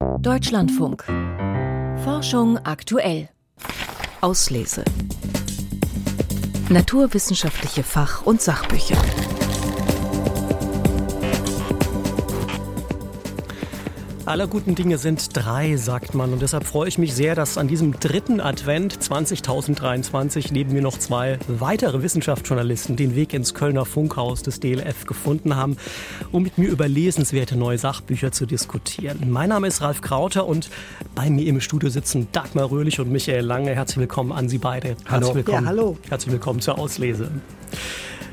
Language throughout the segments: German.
Deutschlandfunk. Forschung aktuell. Auslese. Naturwissenschaftliche Fach- und Sachbücher. Aller guten Dinge sind drei, sagt man. Und deshalb freue ich mich sehr, dass an diesem dritten Advent 2023 neben mir noch zwei weitere Wissenschaftsjournalisten den Weg ins Kölner Funkhaus des DLF gefunden haben, um mit mir über lesenswerte neue Sachbücher zu diskutieren. Mein Name ist Ralf Krauter und bei mir im Studio sitzen Dagmar Röhlich und Michael Lange. Herzlich willkommen an Sie beide. Hallo. Herzlich willkommen. Ja, hallo. Herzlich willkommen zur Auslese.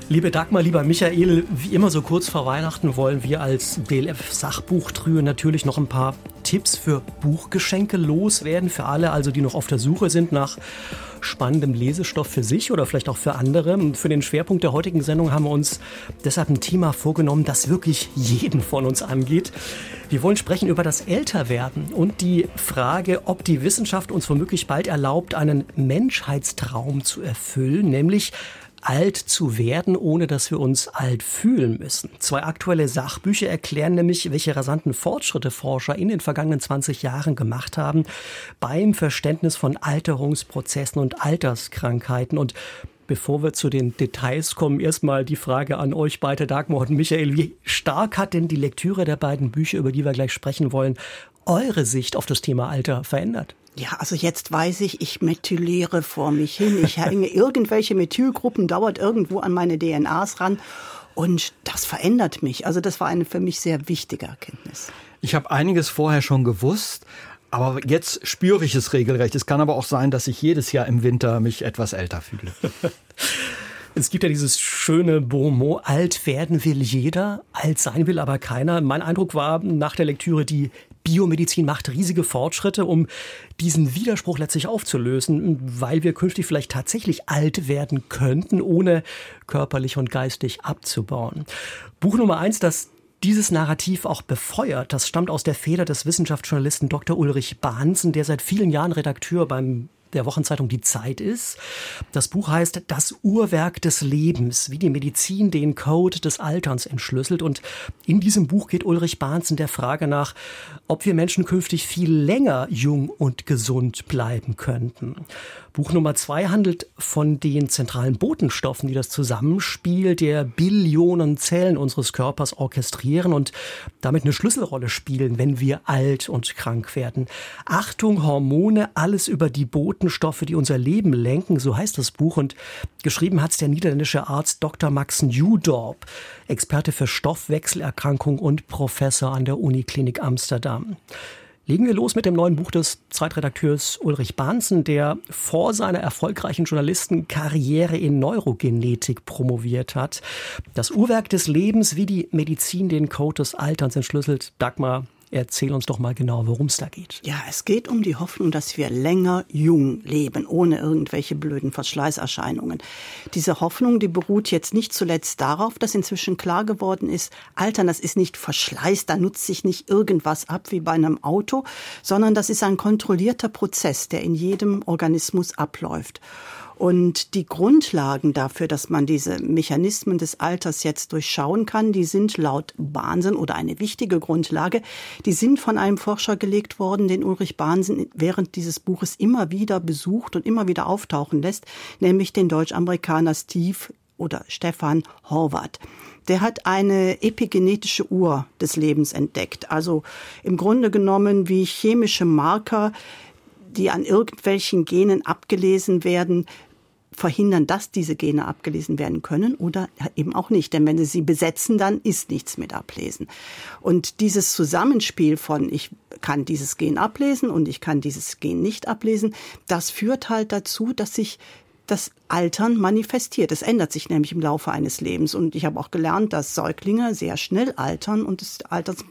Liebe Dagmar, lieber Michael, wie immer so kurz vor Weihnachten wollen wir als DLF Sachbuchtrio natürlich noch ein paar Tipps für Buchgeschenke loswerden für alle, also die noch auf der Suche sind nach spannendem Lesestoff für sich oder vielleicht auch für andere. Für den Schwerpunkt der heutigen Sendung haben wir uns deshalb ein Thema vorgenommen, das wirklich jeden von uns angeht. Wir wollen sprechen über das Älterwerden und die Frage, ob die Wissenschaft uns womöglich bald erlaubt, einen Menschheitstraum zu erfüllen, nämlich alt zu werden, ohne dass wir uns alt fühlen müssen. Zwei aktuelle Sachbücher erklären nämlich, welche rasanten Fortschritte Forscher in den vergangenen 20 Jahren gemacht haben beim Verständnis von Alterungsprozessen und Alterskrankheiten. Und Bevor wir zu den Details kommen, erstmal die Frage an euch beide, Dagmar und Michael. Wie stark hat denn die Lektüre der beiden Bücher, über die wir gleich sprechen wollen, eure Sicht auf das Thema Alter verändert? Ja, also jetzt weiß ich, ich methyliere vor mich hin. Ich hänge irgendwelche Methylgruppen, dauert irgendwo an meine DNAs ran. Und das verändert mich. Also das war eine für mich sehr wichtige Erkenntnis. Ich habe einiges vorher schon gewusst, aber jetzt spüre ich es regelrecht. Es kann aber auch sein, dass ich jedes Jahr im Winter mich etwas älter fühle. Es gibt ja dieses schöne Bonmot, alt werden will jeder, alt sein will aber keiner. Mein Eindruck war nach der Lektüre, die Biomedizin macht riesige Fortschritte, um diesen Widerspruch letztlich aufzulösen, weil wir künftig vielleicht tatsächlich alt werden könnten, ohne körperlich und geistig abzubauen. Buch Nummer eins, das dieses Narrativ auch befeuert. Das stammt aus der Feder des Wissenschaftsjournalisten Dr. Ulrich Bahnsen, der seit vielen Jahren Redakteur beim der Wochenzeitung Die Zeit ist. Das Buch heißt Das Uhrwerk des Lebens, wie die Medizin den Code des Alterns entschlüsselt. Und in diesem Buch geht Ulrich Bahnsen der Frage nach, ob wir Menschen künftig viel länger jung und gesund bleiben könnten. Buch Nummer zwei handelt von den zentralen Botenstoffen, die das Zusammenspiel der Billionen Zellen unseres Körpers orchestrieren und damit eine Schlüsselrolle spielen, wenn wir alt und krank werden. Achtung, Hormone, alles über die Botenstoffe, die unser Leben lenken, so heißt das Buch. Und geschrieben hat es der niederländische Arzt Dr. Max Newdorp, Experte für Stoffwechselerkrankung und Professor an der Uniklinik Amsterdam. Legen wir los mit dem neuen Buch des Zeitredakteurs Ulrich Bahnsen, der vor seiner erfolgreichen Journalistenkarriere in Neurogenetik promoviert hat. Das Uhrwerk des Lebens, wie die Medizin den Code des Alterns entschlüsselt. Dagmar, Erzähl uns doch mal genau, worum es da geht. Ja, es geht um die Hoffnung, dass wir länger jung leben, ohne irgendwelche blöden Verschleißerscheinungen. Diese Hoffnung, die beruht jetzt nicht zuletzt darauf, dass inzwischen klar geworden ist, Altern, das ist nicht Verschleiß, da nutzt sich nicht irgendwas ab wie bei einem Auto, sondern das ist ein kontrollierter Prozess, der in jedem Organismus abläuft. Und die Grundlagen dafür, dass man diese Mechanismen des Alters jetzt durchschauen kann, die sind laut Bahnsen oder eine wichtige Grundlage, die sind von einem Forscher gelegt worden, den Ulrich Bahnsen während dieses Buches immer wieder besucht und immer wieder auftauchen lässt, nämlich den Deutsch-Amerikaner Steve oder Stefan Horvath. Der hat eine epigenetische Uhr des Lebens entdeckt. Also im Grunde genommen wie chemische Marker, die an irgendwelchen Genen abgelesen werden, verhindern, dass diese Gene abgelesen werden können oder eben auch nicht. Denn wenn sie sie besetzen, dann ist nichts mit ablesen. Und dieses Zusammenspiel von ich kann dieses Gen ablesen und ich kann dieses Gen nicht ablesen, das führt halt dazu, dass sich das Altern manifestiert. Es ändert sich nämlich im Laufe eines Lebens. Und ich habe auch gelernt, dass Säuglinge sehr schnell altern und das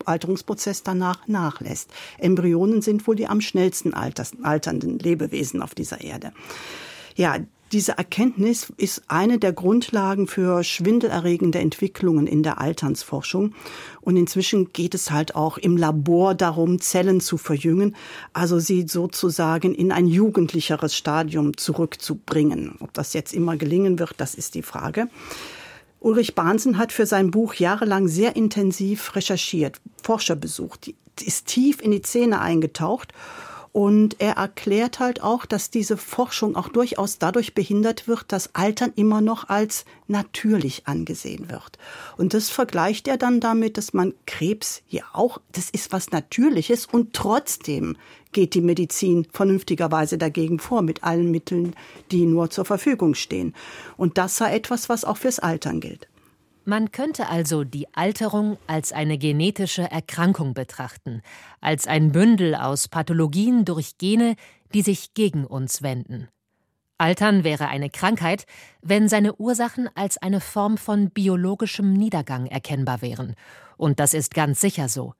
Alterungsprozess danach nachlässt. Embryonen sind wohl die am schnellsten alternden Lebewesen auf dieser Erde. Ja, diese Erkenntnis ist eine der Grundlagen für schwindelerregende Entwicklungen in der Alternsforschung. Und inzwischen geht es halt auch im Labor darum, Zellen zu verjüngen, also sie sozusagen in ein jugendlicheres Stadium zurückzubringen. Ob das jetzt immer gelingen wird, das ist die Frage. Ulrich Bahnsen hat für sein Buch jahrelang sehr intensiv recherchiert, Forscher besucht, ist tief in die Zähne eingetaucht. Und er erklärt halt auch, dass diese Forschung auch durchaus dadurch behindert wird, dass Altern immer noch als natürlich angesehen wird. Und das vergleicht er dann damit, dass man Krebs ja auch, das ist was Natürliches und trotzdem geht die Medizin vernünftigerweise dagegen vor mit allen Mitteln, die nur zur Verfügung stehen. Und das sei etwas, was auch fürs Altern gilt. Man könnte also die Alterung als eine genetische Erkrankung betrachten, als ein Bündel aus Pathologien durch Gene, die sich gegen uns wenden. Altern wäre eine Krankheit, wenn seine Ursachen als eine Form von biologischem Niedergang erkennbar wären. Und das ist ganz sicher so.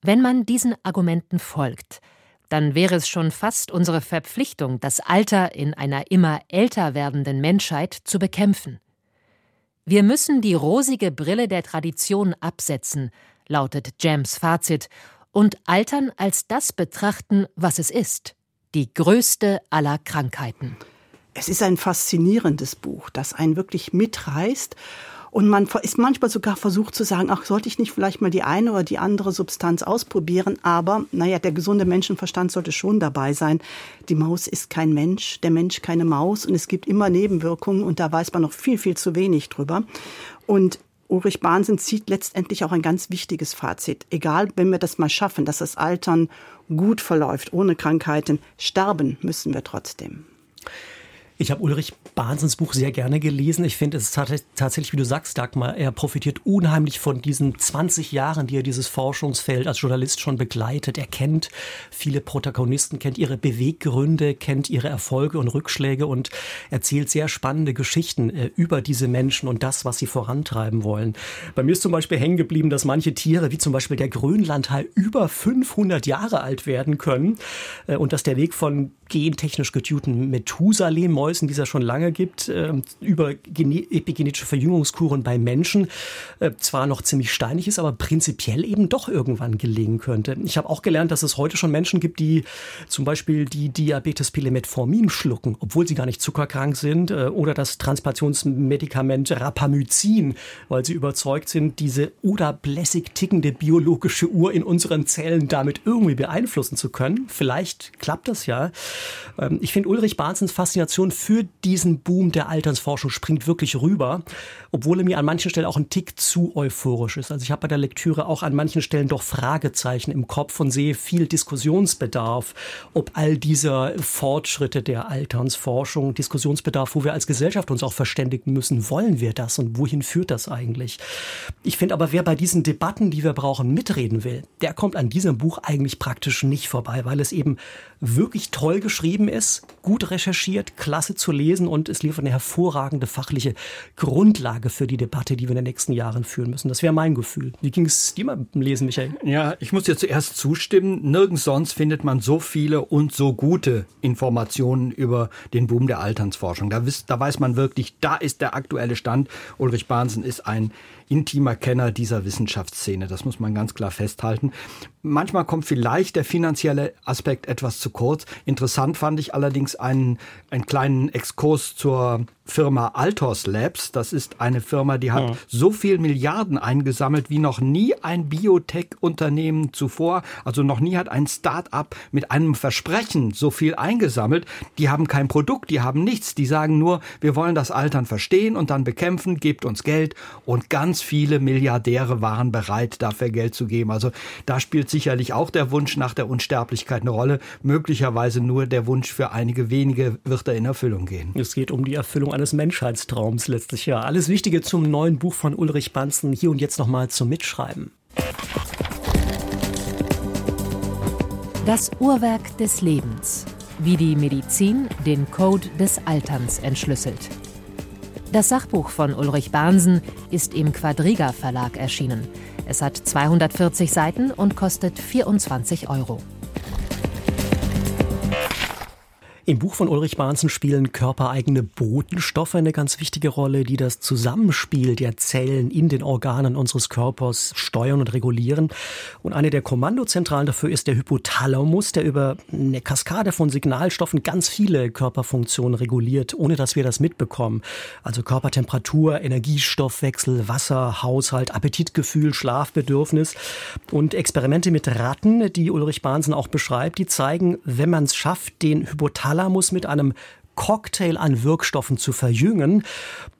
Wenn man diesen Argumenten folgt, dann wäre es schon fast unsere Verpflichtung, das Alter in einer immer älter werdenden Menschheit zu bekämpfen. Wir müssen die rosige Brille der Tradition absetzen, lautet Jams Fazit, und Altern als das betrachten, was es ist, die größte aller Krankheiten. Es ist ein faszinierendes Buch, das einen wirklich mitreißt und man ist manchmal sogar versucht zu sagen, ach, sollte ich nicht vielleicht mal die eine oder die andere Substanz ausprobieren? Aber, naja, der gesunde Menschenverstand sollte schon dabei sein. Die Maus ist kein Mensch, der Mensch keine Maus und es gibt immer Nebenwirkungen und da weiß man noch viel, viel zu wenig drüber. Und Ulrich Bahnsen zieht letztendlich auch ein ganz wichtiges Fazit. Egal, wenn wir das mal schaffen, dass das Altern gut verläuft, ohne Krankheiten, sterben müssen wir trotzdem. Ich habe Ulrich Bahnsens Buch sehr gerne gelesen. Ich finde, es ist tatsächlich, wie du sagst, Dagmar, er profitiert unheimlich von diesen 20 Jahren, die er dieses Forschungsfeld als Journalist schon begleitet. Er kennt viele Protagonisten, kennt ihre Beweggründe, kennt ihre Erfolge und Rückschläge und erzählt sehr spannende Geschichten äh, über diese Menschen und das, was sie vorantreiben wollen. Bei mir ist zum Beispiel hängen geblieben, dass manche Tiere, wie zum Beispiel der Grönlandhai, über 500 Jahre alt werden können äh, und dass der Weg von gentechnisch getunten Methusalem-Mäusen, die es ja schon lange gibt, äh, über epigenetische Verjüngungskuren bei Menschen äh, zwar noch ziemlich steinig ist, aber prinzipiell eben doch irgendwann gelingen könnte. Ich habe auch gelernt, dass es heute schon Menschen gibt, die zum Beispiel die Diabetes Metformin schlucken, obwohl sie gar nicht zuckerkrank sind, äh, oder das Transplantationsmedikament Rapamycin, weil sie überzeugt sind, diese odablässig tickende biologische Uhr in unseren Zellen damit irgendwie beeinflussen zu können. Vielleicht klappt das ja. Ähm, ich finde Ulrich Bahnsens Faszination für diesen Boom der Alternsforschung springt wirklich rüber, obwohl er mir an manchen Stellen auch ein Tick zu euphorisch ist. Also ich habe bei der Lektüre auch an manchen Stellen doch Fragezeichen im Kopf und sehe viel Diskussionsbedarf, ob all dieser Fortschritte der Alternsforschung, Diskussionsbedarf, wo wir als Gesellschaft uns auch verständigen müssen, wollen wir das und wohin führt das eigentlich? Ich finde aber, wer bei diesen Debatten, die wir brauchen, mitreden will, der kommt an diesem Buch eigentlich praktisch nicht vorbei, weil es eben wirklich toll geschrieben ist, gut recherchiert, klasse zu lesen und es liefert eine hervorragende fachliche Grundlage für die Debatte, die wir in den nächsten Jahren führen müssen. Das wäre mein Gefühl. Wie ging es dir beim Lesen, Michael? Ja, ich muss dir zuerst zustimmen. Nirgends sonst findet man so viele und so gute Informationen über den Boom der Alternsforschung. Da, da weiß man wirklich, da ist der aktuelle Stand. Ulrich Bahnsen ist ein intimer Kenner dieser Wissenschaftsszene. Das muss man ganz klar festhalten. Manchmal kommt vielleicht der finanzielle Aspekt etwas zu kurz. Interessant fand ich allerdings einen, einen kleinen Exkurs zur Firma Altos Labs. Das ist eine Firma, die hat ja. so viel Milliarden eingesammelt wie noch nie ein Biotech-Unternehmen zuvor. Also noch nie hat ein Start-up mit einem Versprechen so viel eingesammelt. Die haben kein Produkt, die haben nichts. Die sagen nur, wir wollen das Altern verstehen und dann bekämpfen, gebt uns Geld. Und ganz viele Milliardäre waren bereit, dafür Geld zu geben. Also da spielt sicherlich auch der Wunsch nach der Unsterblichkeit eine Rolle. Möglicherweise nur der Wunsch für einige wenige wird da in Erfüllung gehen. Es geht um die Erfüllung eines Menschheitstraums letztlich ja. Alles Wichtige zum neuen Buch von Ulrich Banzen hier und jetzt nochmal zum Mitschreiben. Das Uhrwerk des Lebens. Wie die Medizin den Code des Alterns entschlüsselt. Das Sachbuch von Ulrich Bahnsen ist im Quadriga Verlag erschienen. Es hat 240 Seiten und kostet 24 Euro. Im Buch von Ulrich Bahnsen spielen körpereigene Botenstoffe eine ganz wichtige Rolle, die das Zusammenspiel der Zellen in den Organen unseres Körpers steuern und regulieren. Und eine der Kommandozentralen dafür ist der Hypothalamus, der über eine Kaskade von Signalstoffen ganz viele Körperfunktionen reguliert, ohne dass wir das mitbekommen. Also Körpertemperatur, Energiestoffwechsel, Wasser, Haushalt, Appetitgefühl, Schlafbedürfnis. Und Experimente mit Ratten, die Ulrich Bahnsen auch beschreibt, die zeigen, wenn man es schafft, den Hypothalamus Thalamus mit einem Cocktail an Wirkstoffen zu verjüngen,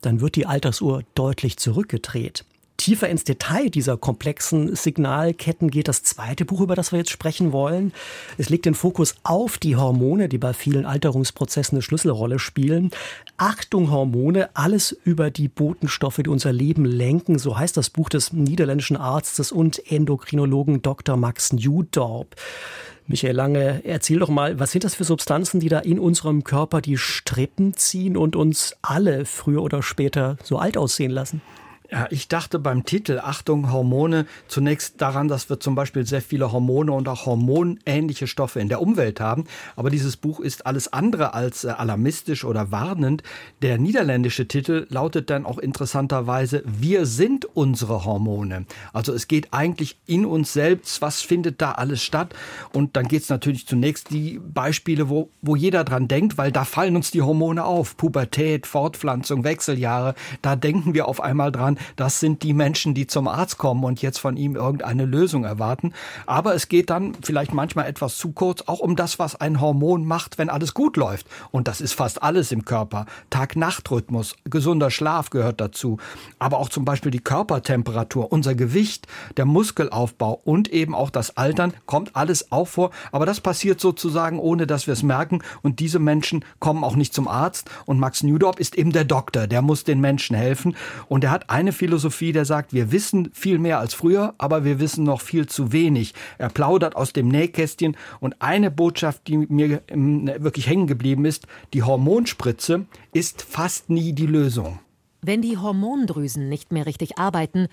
dann wird die Altersuhr deutlich zurückgedreht. Tiefer ins Detail dieser komplexen Signalketten geht das zweite Buch, über das wir jetzt sprechen wollen. Es legt den Fokus auf die Hormone, die bei vielen Alterungsprozessen eine Schlüsselrolle spielen. Achtung Hormone, alles über die Botenstoffe, die unser Leben lenken. So heißt das Buch des niederländischen Arztes und Endokrinologen Dr. Max Newdorp. Michael Lange, erzähl doch mal, was sind das für Substanzen, die da in unserem Körper die Strippen ziehen und uns alle früher oder später so alt aussehen lassen? Ja, ich dachte beim Titel Achtung Hormone zunächst daran, dass wir zum Beispiel sehr viele Hormone und auch hormonähnliche Stoffe in der Umwelt haben. Aber dieses Buch ist alles andere als äh, alarmistisch oder warnend. Der niederländische Titel lautet dann auch interessanterweise Wir sind unsere Hormone. Also es geht eigentlich in uns selbst, was findet da alles statt? Und dann geht es natürlich zunächst die Beispiele, wo, wo jeder dran denkt, weil da fallen uns die Hormone auf. Pubertät, Fortpflanzung, Wechseljahre. Da denken wir auf einmal dran, das sind die Menschen, die zum Arzt kommen und jetzt von ihm irgendeine Lösung erwarten. Aber es geht dann vielleicht manchmal etwas zu kurz auch um das, was ein Hormon macht, wenn alles gut läuft. Und das ist fast alles im Körper. Tag-Nacht-Rhythmus, gesunder Schlaf gehört dazu. Aber auch zum Beispiel die Körpertemperatur, unser Gewicht, der Muskelaufbau und eben auch das Altern kommt alles auch vor. Aber das passiert sozusagen, ohne dass wir es merken. Und diese Menschen kommen auch nicht zum Arzt. Und Max Newdorp ist eben der Doktor, der muss den Menschen helfen. Und er hat eine eine Philosophie, der sagt, wir wissen viel mehr als früher, aber wir wissen noch viel zu wenig. Er plaudert aus dem Nähkästchen und eine Botschaft, die mir ähm, wirklich hängen geblieben ist, die Hormonspritze ist fast nie die Lösung. Wenn die Hormondrüsen nicht mehr richtig arbeiten,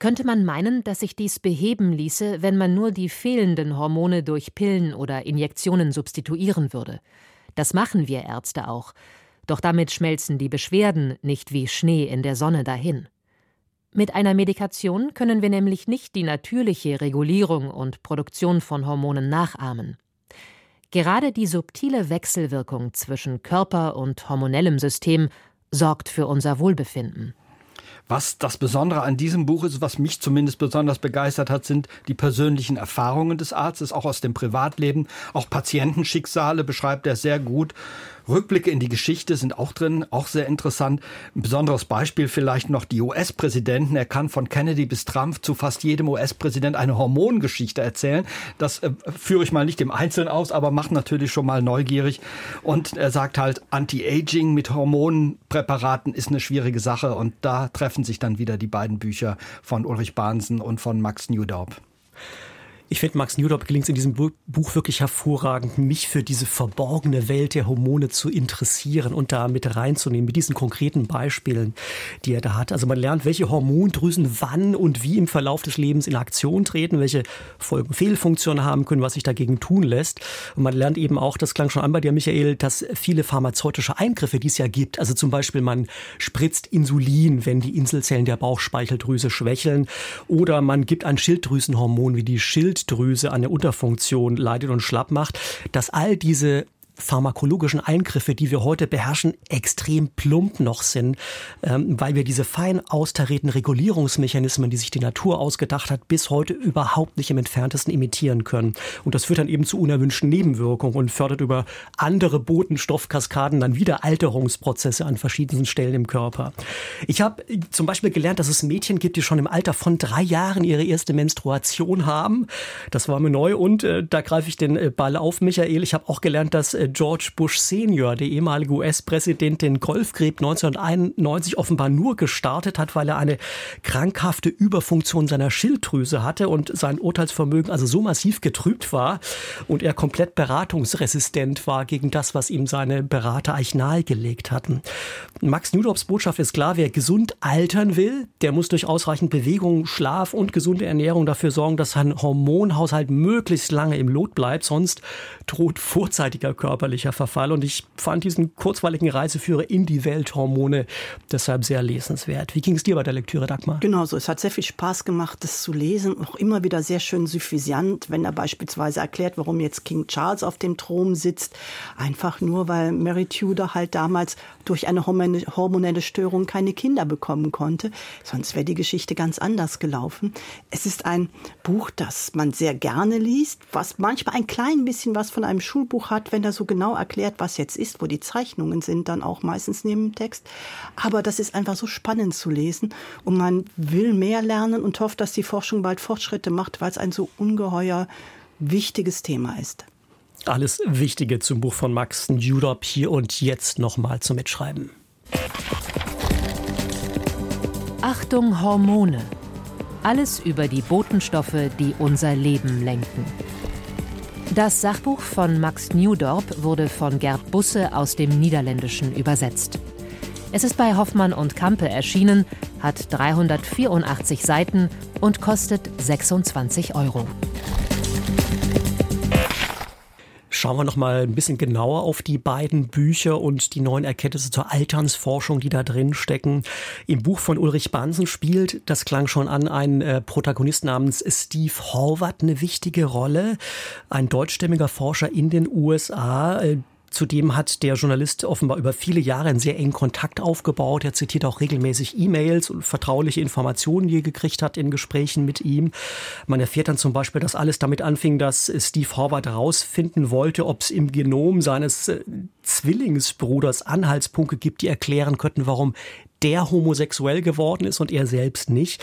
könnte man meinen, dass sich dies beheben ließe, wenn man nur die fehlenden Hormone durch Pillen oder Injektionen substituieren würde. Das machen wir Ärzte auch. Doch damit schmelzen die Beschwerden nicht wie Schnee in der Sonne dahin. Mit einer Medikation können wir nämlich nicht die natürliche Regulierung und Produktion von Hormonen nachahmen. Gerade die subtile Wechselwirkung zwischen Körper und hormonellem System sorgt für unser Wohlbefinden. Was das Besondere an diesem Buch ist, was mich zumindest besonders begeistert hat, sind die persönlichen Erfahrungen des Arztes, auch aus dem Privatleben. Auch Patientenschicksale beschreibt er sehr gut. Rückblicke in die Geschichte sind auch drin, auch sehr interessant. Ein besonderes Beispiel vielleicht noch die US-Präsidenten. Er kann von Kennedy bis Trump zu fast jedem US-Präsident eine Hormongeschichte erzählen. Das äh, führe ich mal nicht im Einzelnen aus, aber macht natürlich schon mal neugierig. Und er sagt halt, Anti-Aging mit Hormonpräparaten ist eine schwierige Sache. Und da treffen sich dann wieder die beiden Bücher von Ulrich Bahnsen und von Max Newdorp. Ich finde, Max Newdorp gelingt es in diesem Buch wirklich hervorragend, mich für diese verborgene Welt der Hormone zu interessieren und da mit reinzunehmen, mit diesen konkreten Beispielen, die er da hat. Also man lernt, welche Hormondrüsen wann und wie im Verlauf des Lebens in Aktion treten, welche Folgen Fehlfunktionen haben können, was sich dagegen tun lässt. Und man lernt eben auch, das klang schon an bei dir, Michael, dass viele pharmazeutische Eingriffe, die es ja gibt, also zum Beispiel man spritzt Insulin, wenn die Inselzellen der Bauchspeicheldrüse schwächeln, oder man gibt ein Schilddrüsenhormon wie die Schild Schilddrüse an der Unterfunktion leidet und schlapp macht, dass all diese pharmakologischen Eingriffe, die wir heute beherrschen, extrem plump noch sind, ähm, weil wir diese fein austarierten Regulierungsmechanismen, die sich die Natur ausgedacht hat, bis heute überhaupt nicht im entferntesten imitieren können. Und das führt dann eben zu unerwünschten Nebenwirkungen und fördert über andere Botenstoffkaskaden dann wieder Alterungsprozesse an verschiedenen Stellen im Körper. Ich habe zum Beispiel gelernt, dass es Mädchen gibt, die schon im Alter von drei Jahren ihre erste Menstruation haben. Das war mir neu und äh, da greife ich den äh, Ball auf, Michael. Ich habe auch gelernt, dass äh, George Bush Senior, der ehemalige US-Präsident, den Golfkrebs 1991 offenbar nur gestartet hat, weil er eine krankhafte Überfunktion seiner Schilddrüse hatte und sein Urteilsvermögen also so massiv getrübt war und er komplett beratungsresistent war gegen das, was ihm seine Berater eigentlich nahegelegt hatten. Max Newdorps Botschaft ist klar, wer gesund altern will, der muss durch ausreichend Bewegung, Schlaf und gesunde Ernährung dafür sorgen, dass sein Hormonhaushalt möglichst lange im Lot bleibt, sonst droht vorzeitiger Körper körperlicher Verfall. Und ich fand diesen kurzweiligen Reiseführer in die Welthormone deshalb sehr lesenswert. Wie ging es dir bei der Lektüre, Dagmar? Genau so. Es hat sehr viel Spaß gemacht, das zu lesen. Auch immer wieder sehr schön suffisant, wenn er beispielsweise erklärt, warum jetzt King Charles auf dem Thron sitzt. Einfach nur, weil Mary Tudor halt damals durch eine hormonelle Störung keine Kinder bekommen konnte. Sonst wäre die Geschichte ganz anders gelaufen. Es ist ein Buch, das man sehr gerne liest, was manchmal ein klein bisschen was von einem Schulbuch hat, wenn er so genau erklärt, was jetzt ist, wo die Zeichnungen sind, dann auch meistens neben dem Text. Aber das ist einfach so spannend zu lesen und man will mehr lernen und hofft, dass die Forschung bald Fortschritte macht, weil es ein so ungeheuer wichtiges Thema ist. Alles Wichtige zum Buch von Max Njudop hier und jetzt nochmal zum Mitschreiben. Achtung Hormone. Alles über die Botenstoffe, die unser Leben lenken. Das Sachbuch von Max Newdorp wurde von Gerd Busse aus dem Niederländischen übersetzt. Es ist bei Hoffmann und Kampe erschienen, hat 384 Seiten und kostet 26 Euro. Schauen wir noch mal ein bisschen genauer auf die beiden Bücher und die neuen Erkenntnisse zur Alternsforschung, die da drin stecken. Im Buch von Ulrich Bansen spielt, das klang schon an, ein äh, Protagonist namens Steve Horvath eine wichtige Rolle. Ein deutschstämmiger Forscher in den USA, äh, Zudem hat der Journalist offenbar über viele Jahre einen sehr engen Kontakt aufgebaut. Er zitiert auch regelmäßig E-Mails und vertrauliche Informationen, die er gekriegt hat in Gesprächen mit ihm. Man erfährt dann zum Beispiel, dass alles damit anfing, dass Steve Horvath herausfinden wollte, ob es im Genom seines äh, Zwillingsbruders Anhaltspunkte gibt, die erklären könnten, warum der homosexuell geworden ist und er selbst nicht.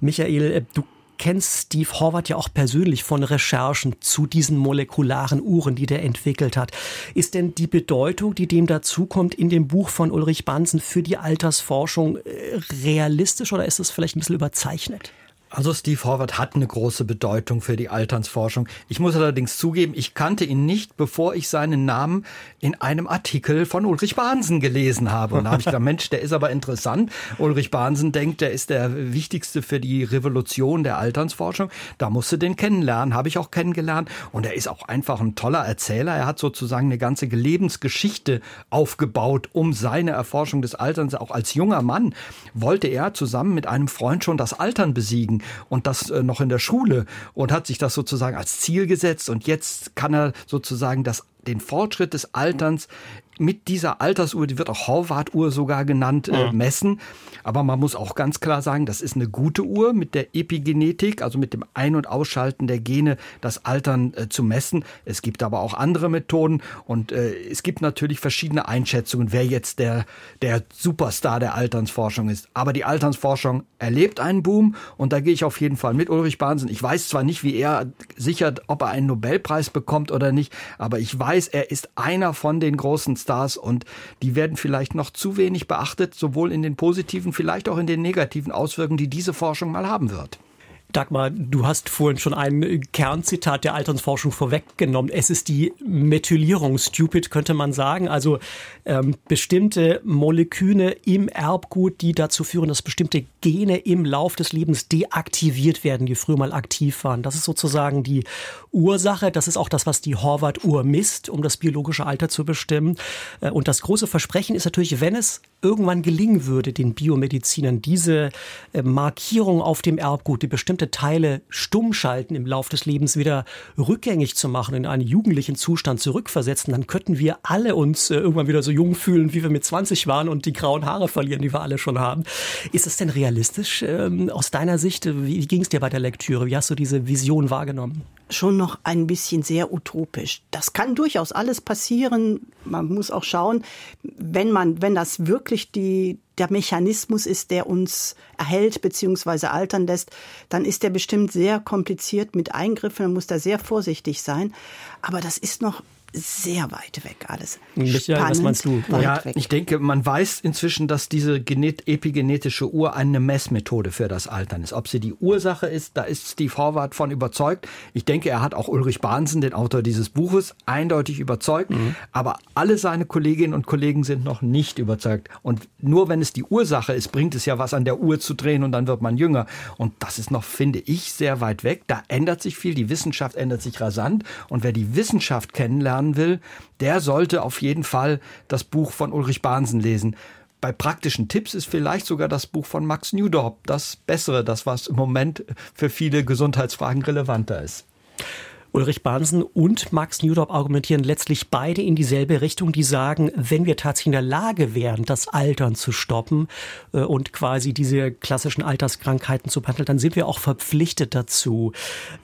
Michael, äh, du kennst Steve Horvath ja auch persönlich von Recherchen zu diesen molekularen Uhren, die der entwickelt hat. Ist denn die Bedeutung, die dem dazukommt in dem Buch von Ulrich Bansen für die Altersforschung äh, realistisch oder ist es vielleicht ein bisschen überzeichnet? Also Steve Horvath hat eine große Bedeutung für die Alternsforschung. Ich muss allerdings zugeben, ich kannte ihn nicht, bevor ich seinen Namen in einem Artikel von Ulrich Bahnsen gelesen habe. Und da habe ich gedacht, Mensch, der ist aber interessant. Ulrich Bahnsen denkt, der ist der wichtigste für die Revolution der Alternsforschung. Da musste den kennenlernen, habe ich auch kennengelernt. Und er ist auch einfach ein toller Erzähler. Er hat sozusagen eine ganze Lebensgeschichte aufgebaut, um seine Erforschung des Alterns. Auch als junger Mann wollte er zusammen mit einem Freund schon das Altern besiegen und das äh, noch in der Schule und hat sich das sozusagen als Ziel gesetzt und jetzt kann er sozusagen das den Fortschritt des Alterns mit dieser Altersuhr, die wird auch Horvath-Uhr sogar genannt, äh, messen. Aber man muss auch ganz klar sagen, das ist eine gute Uhr mit der Epigenetik, also mit dem Ein- und Ausschalten der Gene, das Altern äh, zu messen. Es gibt aber auch andere Methoden und äh, es gibt natürlich verschiedene Einschätzungen, wer jetzt der, der Superstar der Alternsforschung ist. Aber die Alternsforschung erlebt einen Boom und da gehe ich auf jeden Fall mit Ulrich Bahnsen. Ich weiß zwar nicht, wie er sichert, ob er einen Nobelpreis bekommt oder nicht, aber ich weiß, er ist einer von den großen Stars und die werden vielleicht noch zu wenig beachtet, sowohl in den positiven, vielleicht auch in den negativen Auswirkungen, die diese Forschung mal haben wird. Dagmar, du hast vorhin schon ein Kernzitat der Alternsforschung vorweggenommen. Es ist die Methylierung, stupid könnte man sagen. Also ähm, bestimmte Moleküle im Erbgut, die dazu führen, dass bestimmte Gene im Lauf des Lebens deaktiviert werden, die früher mal aktiv waren. Das ist sozusagen die Ursache. Das ist auch das, was die Horvath-Uhr misst, um das biologische Alter zu bestimmen. Äh, und das große Versprechen ist natürlich, wenn es irgendwann gelingen würde, den Biomedizinern diese äh, Markierung auf dem Erbgut, die bestimmte Teile stumm schalten im Lauf des Lebens wieder rückgängig zu machen, in einen jugendlichen Zustand zurückversetzen, dann könnten wir alle uns äh, irgendwann wieder so jung fühlen, wie wir mit 20 waren und die grauen Haare verlieren, die wir alle schon haben. Ist es denn realistisch ähm, aus deiner Sicht? Wie, wie ging es dir bei der Lektüre? Wie hast du diese Vision wahrgenommen? Schon noch ein bisschen sehr utopisch. Das kann durchaus alles passieren. Man muss auch schauen, wenn man, wenn das wirklich die, der Mechanismus ist, der uns erhält bzw. altern lässt, dann ist der bestimmt sehr kompliziert mit Eingriffen, man muss da sehr vorsichtig sein. Aber das ist noch sehr weit weg alles. Michael, was meinst du? Ja, weg. ich denke, man weiß inzwischen, dass diese epigenetische Uhr eine Messmethode für das Altern ist. Ob sie die Ursache ist, da ist Steve Horvath von überzeugt. Ich denke, er hat auch Ulrich Bahnsen, den Autor dieses Buches, eindeutig überzeugt. Mhm. Aber alle seine Kolleginnen und Kollegen sind noch nicht überzeugt. Und nur wenn es die Ursache ist, bringt es ja was an der Uhr zu drehen und dann wird man jünger. Und das ist noch, finde ich, sehr weit weg. Da ändert sich viel. Die Wissenschaft ändert sich rasant. Und wer die Wissenschaft kennenlernt, lernen will, der sollte auf jeden Fall das Buch von Ulrich Bahnsen lesen. Bei praktischen Tipps ist vielleicht sogar das Buch von Max Newdorp das bessere, das was im Moment für viele Gesundheitsfragen relevanter ist. Ulrich Bahnsen und Max Newdorp argumentieren letztlich beide in dieselbe Richtung. Die sagen, wenn wir tatsächlich in der Lage wären, das Altern zu stoppen äh, und quasi diese klassischen Alterskrankheiten zu behandeln, dann sind wir auch verpflichtet dazu,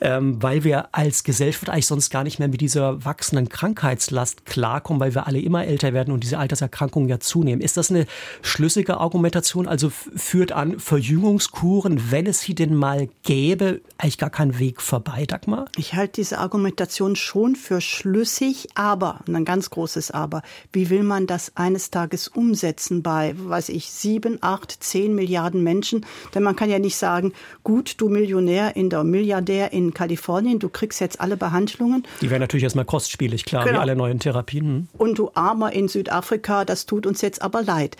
ähm, weil wir als Gesellschaft eigentlich sonst gar nicht mehr mit dieser wachsenden Krankheitslast klarkommen, weil wir alle immer älter werden und diese Alterserkrankungen ja zunehmen. Ist das eine schlüssige Argumentation? Also führt an Verjüngungskuren, wenn es sie denn mal gäbe, eigentlich gar keinen Weg vorbei, Dagmar? Ich halte diese Argumentation schon für schlüssig, aber, ein ganz großes Aber, wie will man das eines Tages umsetzen bei, weiß ich, sieben, acht, zehn Milliarden Menschen? Denn man kann ja nicht sagen, gut, du Millionär in der Milliardär in Kalifornien, du kriegst jetzt alle Behandlungen. Die wären natürlich erstmal kostspielig, klar, genau. wie alle neuen Therapien. Hm. Und du Armer in Südafrika, das tut uns jetzt aber leid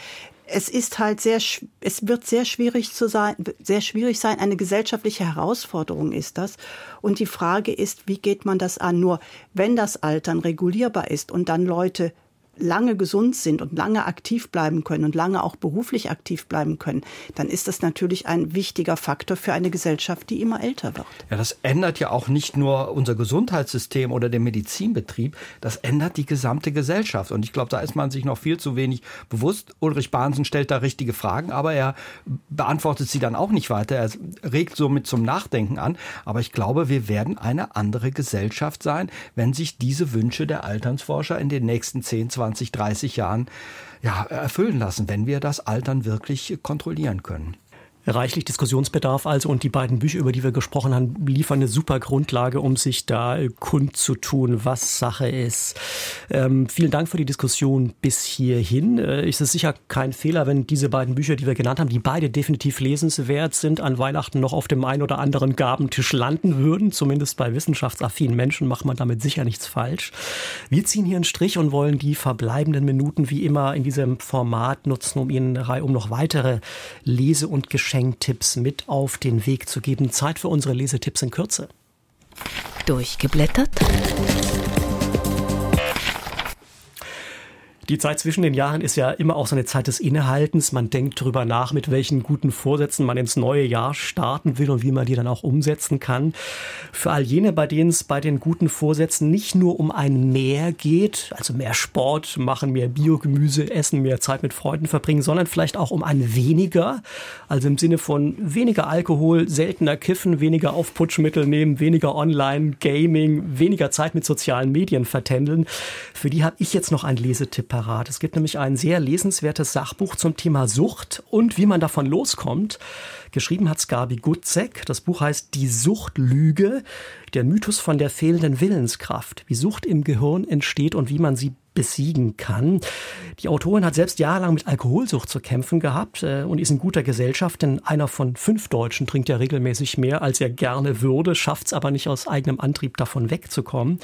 es ist halt sehr, es wird sehr schwierig zu sein, sehr schwierig sein. Eine gesellschaftliche Herausforderung ist das. Und die Frage ist, wie geht man das an? Nur wenn das Altern regulierbar ist und dann Leute lange gesund sind und lange aktiv bleiben können und lange auch beruflich aktiv bleiben können, dann ist das natürlich ein wichtiger Faktor für eine Gesellschaft, die immer älter wird. Ja, das ändert ja auch nicht nur unser Gesundheitssystem oder den Medizinbetrieb, das ändert die gesamte Gesellschaft. Und ich glaube, da ist man sich noch viel zu wenig bewusst. Ulrich Bahnsen stellt da richtige Fragen, aber er beantwortet sie dann auch nicht weiter. Er regt somit zum Nachdenken an. Aber ich glaube, wir werden eine andere Gesellschaft sein, wenn sich diese Wünsche der Alternsforscher in den nächsten 10, 20 20, 30 Jahren ja, erfüllen lassen, wenn wir das Altern wirklich kontrollieren können. Reichlich Diskussionsbedarf also und die beiden Bücher, über die wir gesprochen haben, liefern eine super Grundlage, um sich da kundzutun, was Sache ist. Ähm, vielen Dank für die Diskussion bis hierhin. Äh, ist es sicher kein Fehler, wenn diese beiden Bücher, die wir genannt haben, die beide definitiv lesenswert sind, an Weihnachten noch auf dem einen oder anderen Gabentisch landen würden. Zumindest bei wissenschaftsaffinen Menschen macht man damit sicher nichts falsch. Wir ziehen hier einen Strich und wollen die verbleibenden Minuten wie immer in diesem Format nutzen, um Ihnen um noch weitere Lese- und Geschichten Geschenktipps mit auf den Weg zu geben. Zeit für unsere Lesetipps in Kürze. Durchgeblättert? Die Zeit zwischen den Jahren ist ja immer auch so eine Zeit des Innehaltens. Man denkt drüber nach, mit welchen guten Vorsätzen man ins neue Jahr starten will und wie man die dann auch umsetzen kann. Für all jene, bei denen es bei den guten Vorsätzen nicht nur um ein Mehr geht, also mehr Sport machen, mehr Biogemüse essen, mehr Zeit mit Freunden verbringen, sondern vielleicht auch um ein weniger, also im Sinne von weniger Alkohol, seltener Kiffen, weniger Aufputschmittel nehmen, weniger Online-Gaming, weniger Zeit mit sozialen Medien vertändeln. Für die habe ich jetzt noch einen Lesetipp parat. Es gibt nämlich ein sehr lesenswertes Sachbuch zum Thema Sucht und wie man davon loskommt. Geschrieben hat Gabi Gutzek. Das Buch heißt Die Suchtlüge, der Mythos von der fehlenden Willenskraft, wie Sucht im Gehirn entsteht und wie man sie besiegen kann. Die Autorin hat selbst jahrelang mit Alkoholsucht zu kämpfen gehabt äh, und ist in guter Gesellschaft, denn einer von fünf Deutschen trinkt ja regelmäßig mehr, als er gerne würde, schafft es aber nicht aus eigenem Antrieb davon wegzukommen.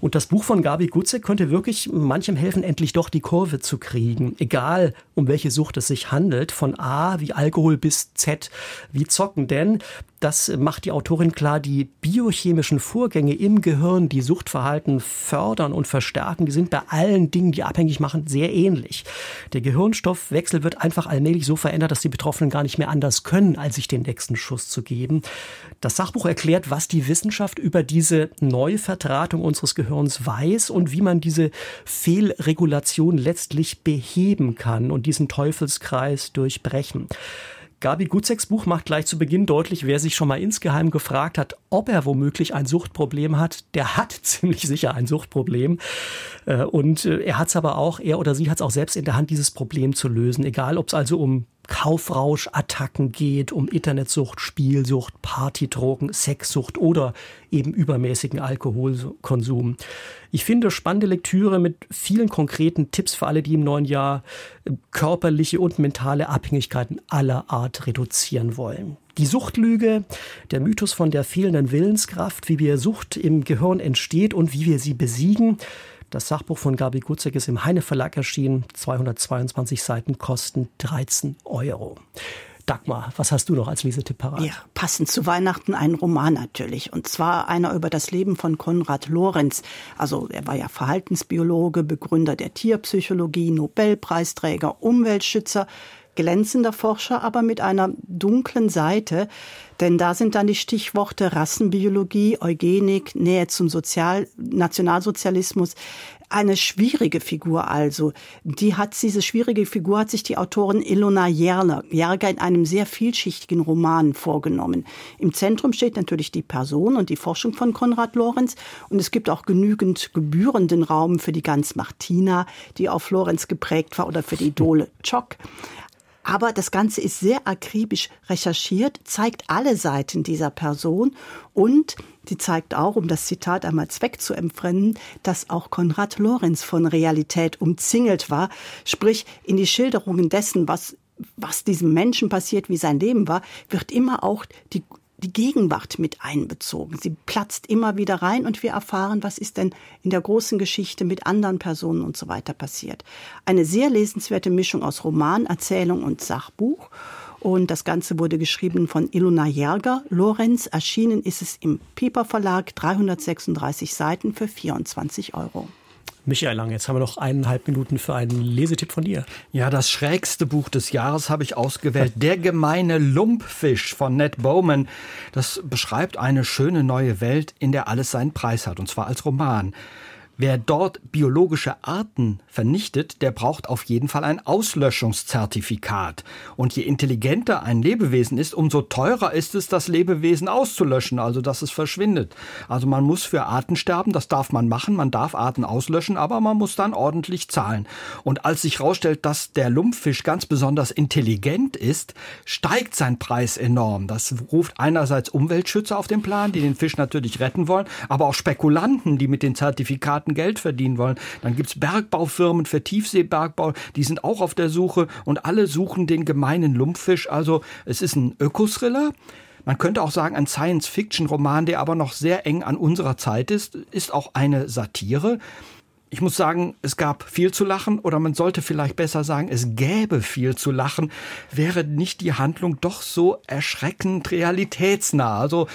Und das Buch von Gabi Gutze könnte wirklich manchem helfen, endlich doch die Kurve zu kriegen, egal um welche Sucht es sich handelt, von A wie Alkohol bis Z wie Zocken, denn das macht die Autorin klar, die biochemischen Vorgänge im Gehirn, die Suchtverhalten fördern und verstärken, die sind bei allen Dingen, die abhängig machen, sehr ähnlich. Der Gehirnstoffwechsel wird einfach allmählich so verändert, dass die Betroffenen gar nicht mehr anders können, als sich den nächsten Schuss zu geben. Das Sachbuch erklärt, was die Wissenschaft über diese Neuvertratung unseres Gehirns weiß und wie man diese Fehlregulation letztlich beheben kann und diesen Teufelskreis durchbrechen. Gabi Gutzeks Buch macht gleich zu Beginn deutlich, wer sich schon mal insgeheim gefragt hat, ob er womöglich ein Suchtproblem hat, der hat ziemlich sicher ein Suchtproblem. Äh, und äh, er hat es aber auch, er oder sie hat es auch selbst in der Hand, dieses Problem zu lösen. Egal, ob es also um Kaufrauschattacken geht, um Internetsucht, Spielsucht, Partydrogen, Sexsucht oder eben übermäßigen Alkoholkonsum. Ich finde spannende Lektüre mit vielen konkreten Tipps für alle, die im neuen Jahr äh, körperliche und mentale Abhängigkeiten aller Art reduzieren wollen. Die Suchtlüge, der Mythos von der fehlenden Willenskraft, wie wir Sucht im Gehirn entsteht und wie wir sie besiegen. Das Sachbuch von Gabi Gutzek ist im Heine Verlag erschienen. 222 Seiten kosten 13 Euro. Dagmar, was hast du noch als Lesetipp parat? Ja, passend zu Weihnachten ein Roman natürlich. Und zwar einer über das Leben von Konrad Lorenz. Also er war ja Verhaltensbiologe, Begründer der Tierpsychologie, Nobelpreisträger, Umweltschützer glänzender Forscher, aber mit einer dunklen Seite. Denn da sind dann die Stichworte Rassenbiologie, Eugenik, Nähe zum Sozial Nationalsozialismus. Eine schwierige Figur also. Die hat, diese schwierige Figur hat sich die Autorin Ilona Jerler, Jerger in einem sehr vielschichtigen Roman vorgenommen. Im Zentrum steht natürlich die Person und die Forschung von Konrad Lorenz. Und es gibt auch genügend gebührenden Raum für die ganz Martina, die auf Lorenz geprägt war, oder für die Idole Chock. Aber das Ganze ist sehr akribisch recherchiert, zeigt alle Seiten dieser Person und sie zeigt auch, um das Zitat einmal Zweck zu empfremden, dass auch Konrad Lorenz von Realität umzingelt war. Sprich, in die Schilderungen dessen, was was diesem Menschen passiert, wie sein Leben war, wird immer auch die die Gegenwart mit einbezogen. Sie platzt immer wieder rein und wir erfahren, was ist denn in der großen Geschichte mit anderen Personen und so weiter passiert. Eine sehr lesenswerte Mischung aus Roman, Erzählung und Sachbuch. Und das Ganze wurde geschrieben von Ilona Jerger. Lorenz, erschienen ist es im Piper Verlag, 336 Seiten für 24 Euro. Michael Lang, jetzt haben wir noch eineinhalb Minuten für einen Lesetipp von dir. Ja, das schrägste Buch des Jahres habe ich ausgewählt. Der gemeine Lumpfisch von Ned Bowman. Das beschreibt eine schöne neue Welt, in der alles seinen Preis hat, und zwar als Roman. Wer dort biologische Arten vernichtet, der braucht auf jeden Fall ein Auslöschungszertifikat. Und je intelligenter ein Lebewesen ist, umso teurer ist es, das Lebewesen auszulöschen, also dass es verschwindet. Also man muss für Arten sterben, das darf man machen, man darf Arten auslöschen, aber man muss dann ordentlich zahlen. Und als sich herausstellt, dass der Lumpfisch ganz besonders intelligent ist, steigt sein Preis enorm. Das ruft einerseits Umweltschützer auf den Plan, die den Fisch natürlich retten wollen, aber auch Spekulanten, die mit den Zertifikaten Staaten Geld verdienen wollen. Dann gibt's Bergbaufirmen für Tiefseebergbau, die sind auch auf der Suche und alle suchen den gemeinen Lumpfisch. Also es ist ein Ökothriller. Man könnte auch sagen, ein Science-Fiction-Roman, der aber noch sehr eng an unserer Zeit ist, ist auch eine Satire. Ich muss sagen, es gab viel zu lachen oder man sollte vielleicht besser sagen, es gäbe viel zu lachen, wäre nicht die Handlung doch so erschreckend realitätsnah. Also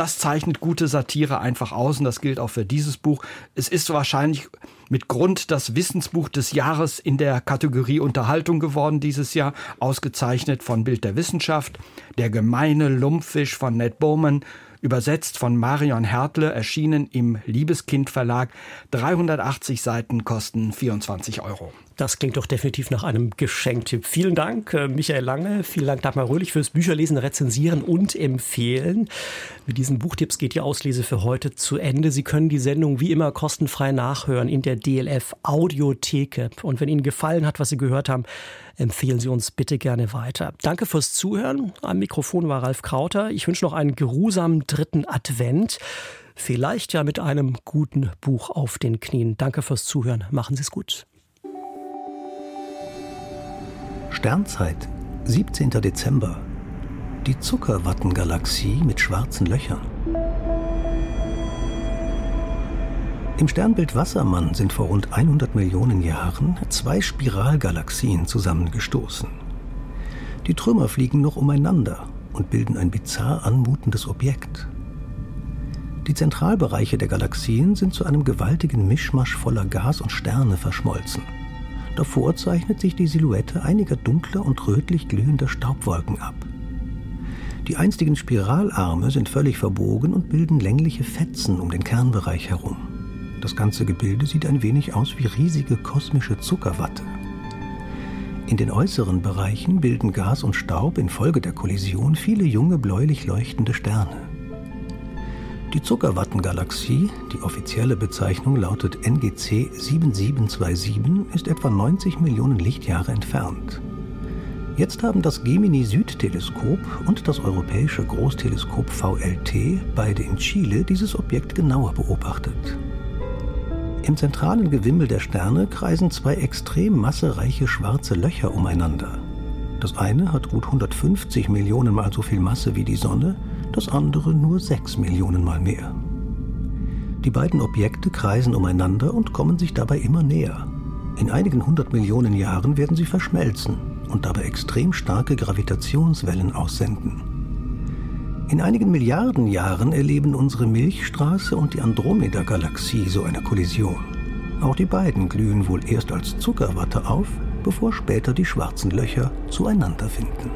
das zeichnet gute Satire einfach aus und das gilt auch für dieses Buch. Es ist wahrscheinlich mit Grund das Wissensbuch des Jahres in der Kategorie Unterhaltung geworden dieses Jahr, ausgezeichnet von Bild der Wissenschaft, Der gemeine Lumpfisch von Ned Bowman, übersetzt von Marion Hertle, erschienen im Liebeskind Verlag. 380 Seiten kosten 24 Euro. Das klingt doch definitiv nach einem Geschenktipp. Vielen Dank, äh, Michael Lange. Vielen Dank, Dagmar Röhlich, fürs Bücherlesen, Rezensieren und Empfehlen. Mit diesen Buchtipps geht die Auslese für heute zu Ende. Sie können die Sendung wie immer kostenfrei nachhören in der DLF Audiotheke. Und wenn Ihnen gefallen hat, was Sie gehört haben, empfehlen Sie uns bitte gerne weiter. Danke fürs Zuhören. Am Mikrofon war Ralf Krauter. Ich wünsche noch einen geruhsamen dritten Advent. Vielleicht ja mit einem guten Buch auf den Knien. Danke fürs Zuhören. Machen Sie es gut. Sternzeit, 17. Dezember. Die Zuckerwattengalaxie mit schwarzen Löchern. Im Sternbild Wassermann sind vor rund 100 Millionen Jahren zwei Spiralgalaxien zusammengestoßen. Die Trümmer fliegen noch umeinander und bilden ein bizarr anmutendes Objekt. Die Zentralbereiche der Galaxien sind zu einem gewaltigen Mischmasch voller Gas und Sterne verschmolzen. Davor zeichnet sich die Silhouette einiger dunkler und rötlich glühender Staubwolken ab. Die einstigen Spiralarme sind völlig verbogen und bilden längliche Fetzen um den Kernbereich herum. Das ganze Gebilde sieht ein wenig aus wie riesige kosmische Zuckerwatte. In den äußeren Bereichen bilden Gas und Staub infolge der Kollision viele junge bläulich leuchtende Sterne. Die Zuckerwattengalaxie, die offizielle Bezeichnung lautet NGC 7727, ist etwa 90 Millionen Lichtjahre entfernt. Jetzt haben das Gemini-Süd-Teleskop und das europäische Großteleskop VLT, beide in Chile, dieses Objekt genauer beobachtet. Im zentralen Gewimmel der Sterne kreisen zwei extrem massereiche schwarze Löcher umeinander. Das eine hat gut 150 Millionen Mal so viel Masse wie die Sonne, das andere nur sechs Millionen Mal mehr. Die beiden Objekte kreisen umeinander und kommen sich dabei immer näher. In einigen hundert Millionen Jahren werden sie verschmelzen und dabei extrem starke Gravitationswellen aussenden. In einigen Milliarden Jahren erleben unsere Milchstraße und die Andromeda-Galaxie so eine Kollision. Auch die beiden glühen wohl erst als Zuckerwatte auf, bevor später die schwarzen Löcher zueinander finden.